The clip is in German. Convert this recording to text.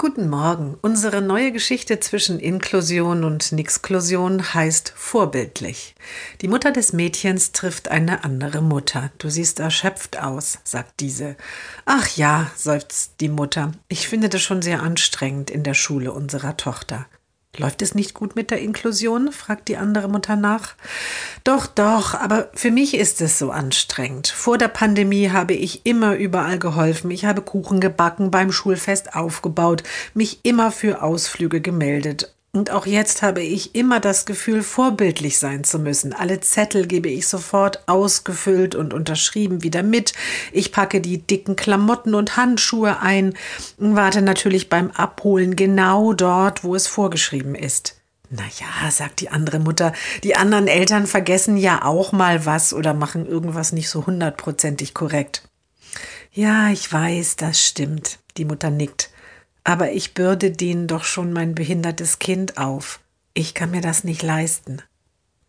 Guten Morgen. Unsere neue Geschichte zwischen Inklusion und Nixklusion heißt vorbildlich. Die Mutter des Mädchens trifft eine andere Mutter. Du siehst erschöpft aus, sagt diese. Ach ja, seufzt die Mutter. Ich finde das schon sehr anstrengend in der Schule unserer Tochter. Läuft es nicht gut mit der Inklusion? fragt die andere Mutter nach. Doch, doch, aber für mich ist es so anstrengend. Vor der Pandemie habe ich immer überall geholfen. Ich habe Kuchen gebacken, beim Schulfest aufgebaut, mich immer für Ausflüge gemeldet. Und auch jetzt habe ich immer das Gefühl, vorbildlich sein zu müssen. Alle Zettel gebe ich sofort ausgefüllt und unterschrieben wieder mit. Ich packe die dicken Klamotten und Handschuhe ein warte natürlich beim Abholen genau dort, wo es vorgeschrieben ist. Na ja, sagt die andere Mutter, die anderen Eltern vergessen ja auch mal was oder machen irgendwas nicht so hundertprozentig korrekt. Ja, ich weiß, das stimmt. Die Mutter nickt aber ich bürde denen doch schon mein behindertes Kind auf. Ich kann mir das nicht leisten.